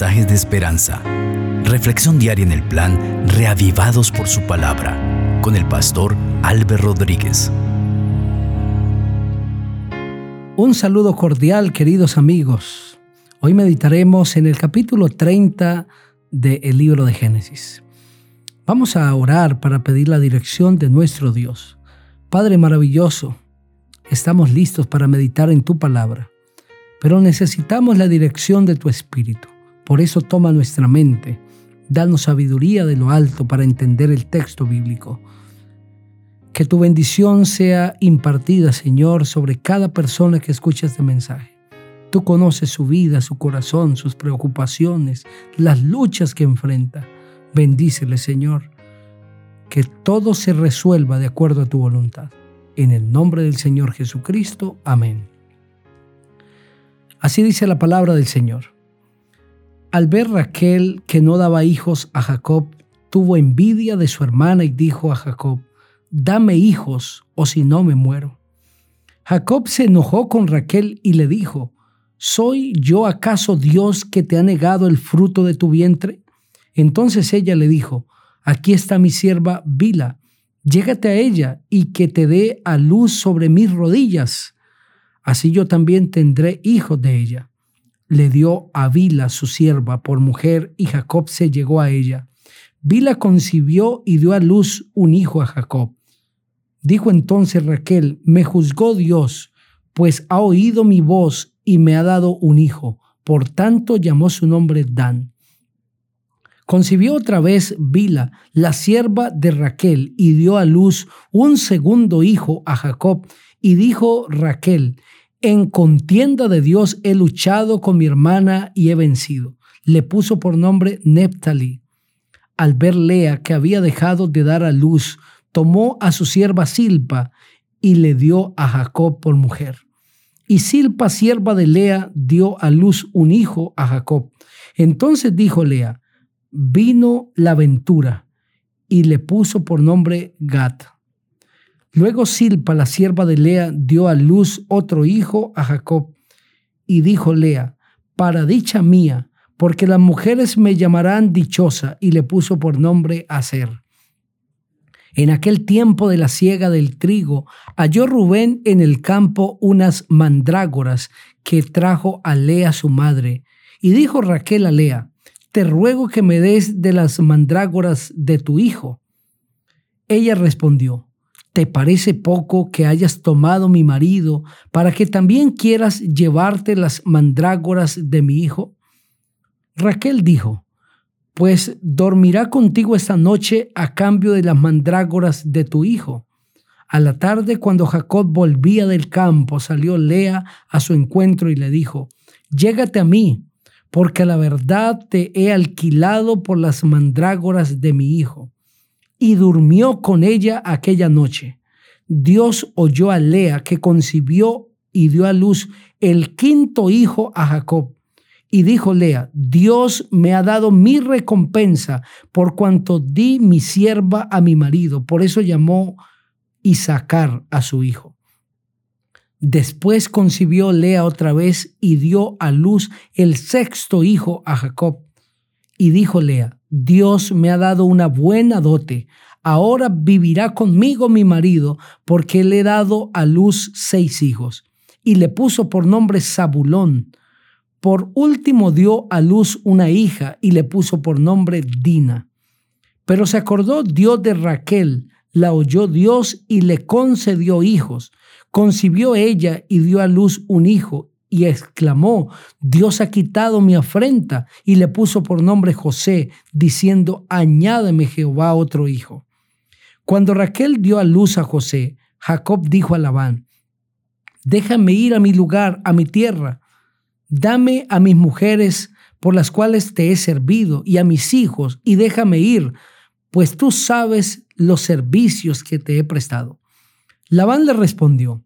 de esperanza. Reflexión diaria en el plan Reavivados por su palabra con el pastor Álvaro Rodríguez. Un saludo cordial, queridos amigos. Hoy meditaremos en el capítulo 30 del libro de Génesis. Vamos a orar para pedir la dirección de nuestro Dios. Padre maravilloso, estamos listos para meditar en tu palabra, pero necesitamos la dirección de tu Espíritu. Por eso toma nuestra mente, danos sabiduría de lo alto para entender el texto bíblico. Que tu bendición sea impartida, Señor, sobre cada persona que escucha este mensaje. Tú conoces su vida, su corazón, sus preocupaciones, las luchas que enfrenta. Bendícele, Señor. Que todo se resuelva de acuerdo a tu voluntad. En el nombre del Señor Jesucristo. Amén. Así dice la palabra del Señor. Al ver Raquel que no daba hijos a Jacob, tuvo envidia de su hermana y dijo a Jacob, dame hijos o si no me muero. Jacob se enojó con Raquel y le dijo, ¿soy yo acaso Dios que te ha negado el fruto de tu vientre? Entonces ella le dijo, aquí está mi sierva Bila, llégate a ella y que te dé a luz sobre mis rodillas. Así yo también tendré hijos de ella le dio a Bila, su sierva, por mujer, y Jacob se llegó a ella. Bila concibió y dio a luz un hijo a Jacob. Dijo entonces Raquel, me juzgó Dios, pues ha oído mi voz y me ha dado un hijo. Por tanto llamó su nombre Dan. Concibió otra vez Bila, la sierva de Raquel, y dio a luz un segundo hijo a Jacob. Y dijo Raquel, en contienda de Dios he luchado con mi hermana y he vencido. Le puso por nombre Neptali. Al ver Lea que había dejado de dar a luz, tomó a su sierva Silpa y le dio a Jacob por mujer. Y Silpa, sierva de Lea, dio a luz un hijo a Jacob. Entonces dijo Lea, vino la ventura, y le puso por nombre Gat. Luego Silpa, la sierva de Lea, dio a luz otro hijo a Jacob. Y dijo Lea, para dicha mía, porque las mujeres me llamarán dichosa, y le puso por nombre Aser. En aquel tiempo de la siega del trigo, halló Rubén en el campo unas mandrágoras que trajo a Lea su madre. Y dijo Raquel a Lea, te ruego que me des de las mandrágoras de tu hijo. Ella respondió, ¿Te parece poco que hayas tomado mi marido para que también quieras llevarte las mandrágoras de mi hijo? Raquel dijo, pues dormirá contigo esta noche a cambio de las mandrágoras de tu hijo. A la tarde, cuando Jacob volvía del campo, salió Lea a su encuentro y le dijo, Llégate a mí, porque la verdad te he alquilado por las mandrágoras de mi hijo y durmió con ella aquella noche. Dios oyó a Lea que concibió y dio a luz el quinto hijo a Jacob. Y dijo Lea, Dios me ha dado mi recompensa por cuanto di mi sierva a mi marido. Por eso llamó Isaacar a su hijo. Después concibió Lea otra vez y dio a luz el sexto hijo a Jacob. Y dijo Lea, Dios me ha dado una buena dote. Ahora vivirá conmigo mi marido, porque le he dado a luz seis hijos. Y le puso por nombre Zabulón. Por último dio a luz una hija y le puso por nombre Dina. Pero se acordó Dios de Raquel, la oyó Dios y le concedió hijos. Concibió ella y dio a luz un hijo y exclamó, Dios ha quitado mi afrenta, y le puso por nombre José, diciendo, añádeme Jehová otro hijo. Cuando Raquel dio a luz a José, Jacob dijo a Labán, déjame ir a mi lugar, a mi tierra, dame a mis mujeres por las cuales te he servido, y a mis hijos, y déjame ir, pues tú sabes los servicios que te he prestado. Labán le respondió,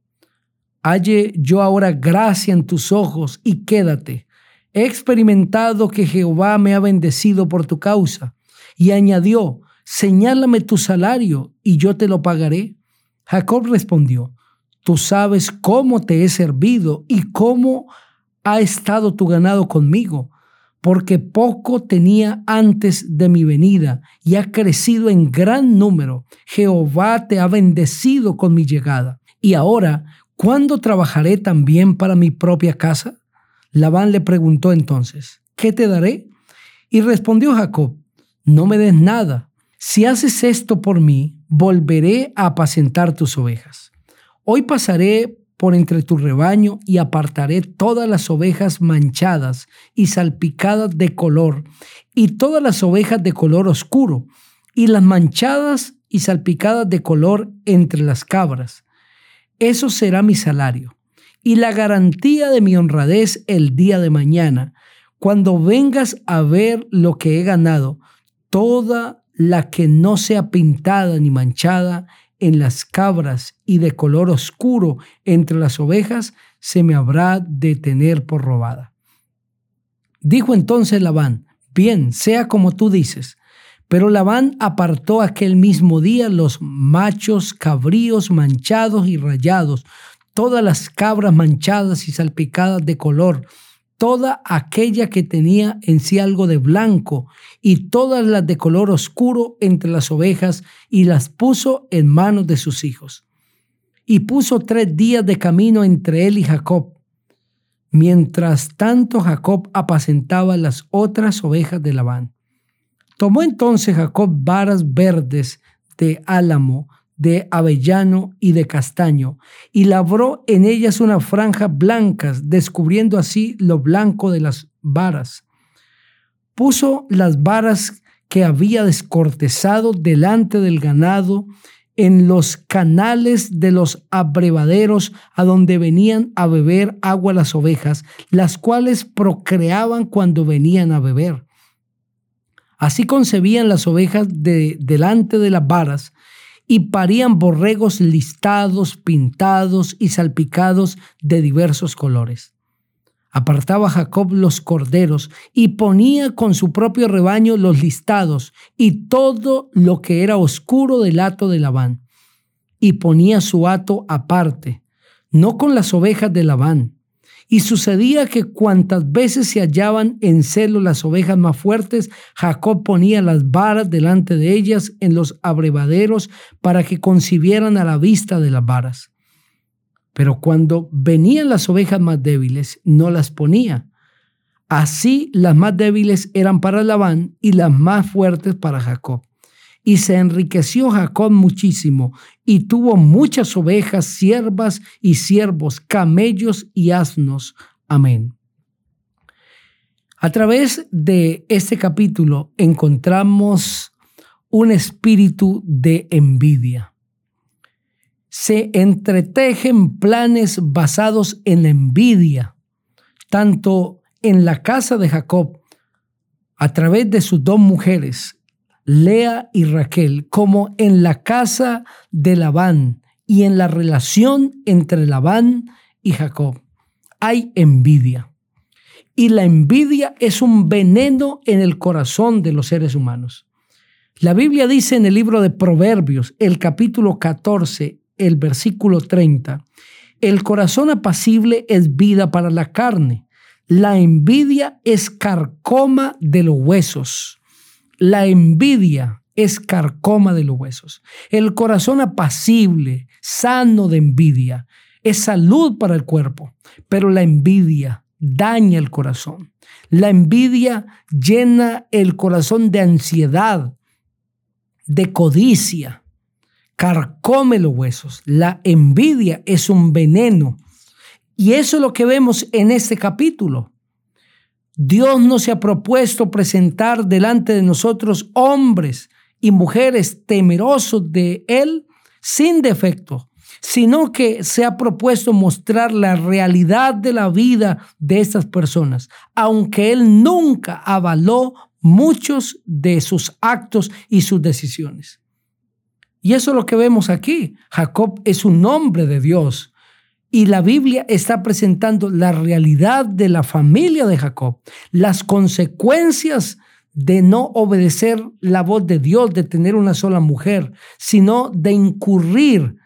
Halle yo ahora gracia en tus ojos y quédate. He experimentado que Jehová me ha bendecido por tu causa. Y añadió, señálame tu salario y yo te lo pagaré. Jacob respondió, tú sabes cómo te he servido y cómo ha estado tu ganado conmigo porque poco tenía antes de mi venida y ha crecido en gran número. Jehová te ha bendecido con mi llegada. Y ahora, ¿cuándo trabajaré también para mi propia casa? Labán le preguntó entonces, ¿qué te daré? Y respondió Jacob, no me des nada. Si haces esto por mí, volveré a apacentar tus ovejas. Hoy pasaré por entre tu rebaño y apartaré todas las ovejas manchadas y salpicadas de color, y todas las ovejas de color oscuro, y las manchadas y salpicadas de color entre las cabras. Eso será mi salario, y la garantía de mi honradez el día de mañana, cuando vengas a ver lo que he ganado, toda la que no sea pintada ni manchada en las cabras y de color oscuro entre las ovejas, se me habrá de tener por robada. Dijo entonces Labán, bien, sea como tú dices. Pero Labán apartó aquel mismo día los machos cabríos manchados y rayados, todas las cabras manchadas y salpicadas de color, toda aquella que tenía en sí algo de blanco y todas las de color oscuro entre las ovejas y las puso en manos de sus hijos. Y puso tres días de camino entre él y Jacob. Mientras tanto Jacob apacentaba las otras ovejas de Labán. Tomó entonces Jacob varas verdes de álamo de avellano y de castaño, y labró en ellas unas franjas blancas, descubriendo así lo blanco de las varas. Puso las varas que había descortezado delante del ganado en los canales de los abrevaderos a donde venían a beber agua las ovejas, las cuales procreaban cuando venían a beber. Así concebían las ovejas de, delante de las varas, y parían borregos listados, pintados y salpicados de diversos colores. Apartaba Jacob los corderos y ponía con su propio rebaño los listados y todo lo que era oscuro del hato de Labán. Y ponía su hato aparte, no con las ovejas de Labán, y sucedía que cuantas veces se hallaban en celo las ovejas más fuertes, Jacob ponía las varas delante de ellas en los abrevaderos para que concibieran a la vista de las varas. Pero cuando venían las ovejas más débiles, no las ponía. Así las más débiles eran para Labán y las más fuertes para Jacob. Y se enriqueció Jacob muchísimo, y tuvo muchas ovejas, siervas y siervos, camellos y asnos. Amén. A través de este capítulo encontramos un espíritu de envidia. Se entretejen planes basados en envidia, tanto en la casa de Jacob, a través de sus dos mujeres, Lea y Raquel como en la casa de Labán y en la relación entre Labán y Jacob. Hay envidia. Y la envidia es un veneno en el corazón de los seres humanos. La Biblia dice en el libro de Proverbios, el capítulo 14, el versículo 30, el corazón apacible es vida para la carne. La envidia es carcoma de los huesos. La envidia es carcoma de los huesos. El corazón apacible, sano de envidia, es salud para el cuerpo, pero la envidia daña el corazón. La envidia llena el corazón de ansiedad, de codicia, carcome los huesos. La envidia es un veneno. Y eso es lo que vemos en este capítulo. Dios no se ha propuesto presentar delante de nosotros hombres y mujeres temerosos de Él sin defecto, sino que se ha propuesto mostrar la realidad de la vida de estas personas, aunque Él nunca avaló muchos de sus actos y sus decisiones. Y eso es lo que vemos aquí. Jacob es un hombre de Dios, y la Biblia está presentando la realidad de la familia de Jacob, las consecuencias de no obedecer la voz de Dios, de tener una sola mujer, sino de incurrir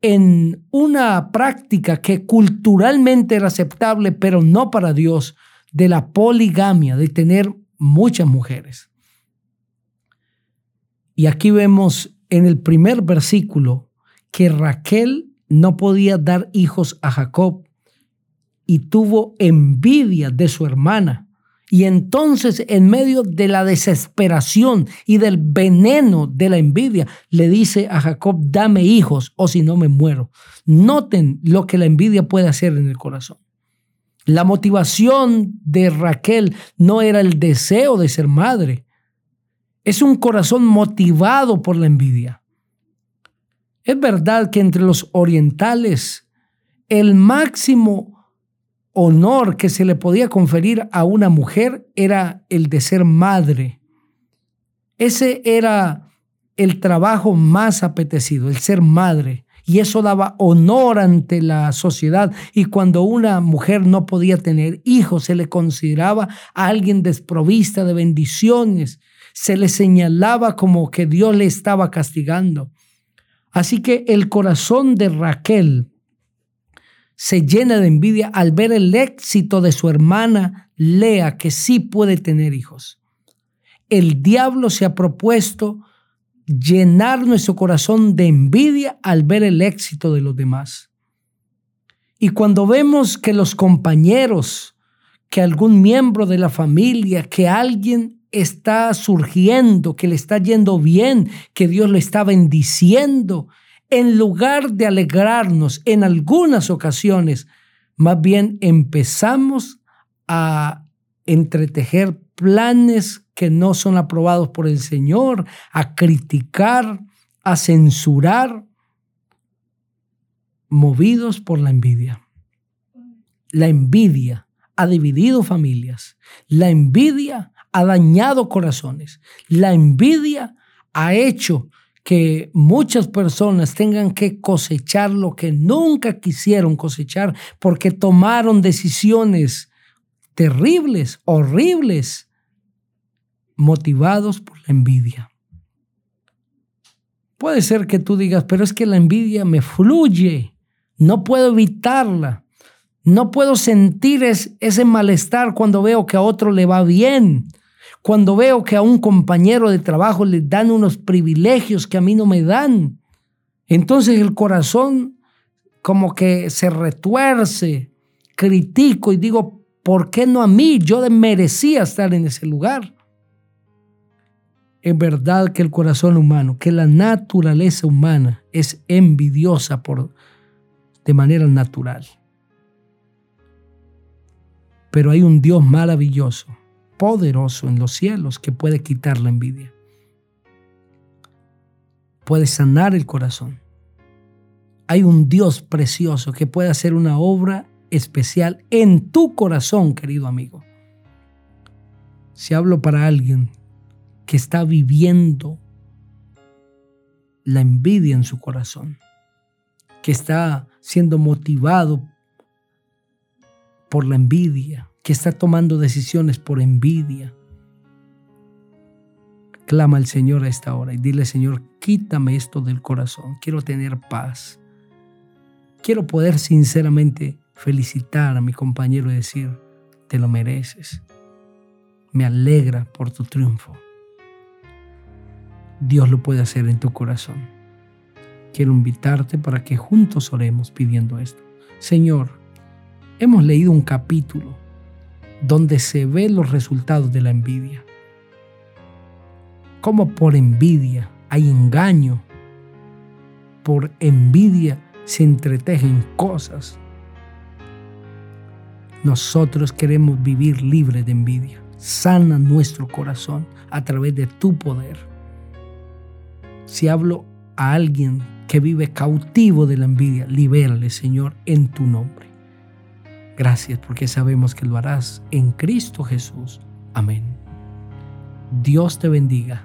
en una práctica que culturalmente era aceptable, pero no para Dios, de la poligamia, de tener muchas mujeres. Y aquí vemos en el primer versículo que Raquel no podía dar hijos a Jacob y tuvo envidia de su hermana. Y entonces en medio de la desesperación y del veneno de la envidia, le dice a Jacob, dame hijos o si no me muero. Noten lo que la envidia puede hacer en el corazón. La motivación de Raquel no era el deseo de ser madre. Es un corazón motivado por la envidia. Es verdad que entre los orientales el máximo honor que se le podía conferir a una mujer era el de ser madre. Ese era el trabajo más apetecido, el ser madre. Y eso daba honor ante la sociedad. Y cuando una mujer no podía tener hijos, se le consideraba a alguien desprovista de bendiciones. Se le señalaba como que Dios le estaba castigando. Así que el corazón de Raquel se llena de envidia al ver el éxito de su hermana Lea, que sí puede tener hijos. El diablo se ha propuesto llenar nuestro corazón de envidia al ver el éxito de los demás. Y cuando vemos que los compañeros, que algún miembro de la familia, que alguien está surgiendo, que le está yendo bien, que Dios le está bendiciendo, en lugar de alegrarnos en algunas ocasiones, más bien empezamos a entretejer planes que no son aprobados por el Señor, a criticar, a censurar, movidos por la envidia. La envidia ha dividido familias. La envidia ha dañado corazones. La envidia ha hecho que muchas personas tengan que cosechar lo que nunca quisieron cosechar porque tomaron decisiones terribles, horribles, motivados por la envidia. Puede ser que tú digas, pero es que la envidia me fluye, no puedo evitarla, no puedo sentir ese malestar cuando veo que a otro le va bien, cuando veo que a un compañero de trabajo le dan unos privilegios que a mí no me dan, entonces el corazón como que se retuerce, critico y digo, ¿por qué no a mí? Yo merecía estar en ese lugar. Es verdad que el corazón humano, que la naturaleza humana es envidiosa por, de manera natural. Pero hay un Dios maravilloso poderoso en los cielos que puede quitar la envidia. Puede sanar el corazón. Hay un Dios precioso que puede hacer una obra especial en tu corazón, querido amigo. Si hablo para alguien que está viviendo la envidia en su corazón, que está siendo motivado por la envidia, que está tomando decisiones por envidia. Clama al Señor a esta hora y dile, Señor, quítame esto del corazón. Quiero tener paz. Quiero poder sinceramente felicitar a mi compañero y decir, te lo mereces. Me alegra por tu triunfo. Dios lo puede hacer en tu corazón. Quiero invitarte para que juntos oremos pidiendo esto. Señor, hemos leído un capítulo donde se ven los resultados de la envidia. Como por envidia hay engaño, por envidia se entretejen cosas. Nosotros queremos vivir libres de envidia. Sana nuestro corazón a través de tu poder. Si hablo a alguien que vive cautivo de la envidia, libérale, Señor, en tu nombre. Gracias porque sabemos que lo harás en Cristo Jesús. Amén. Dios te bendiga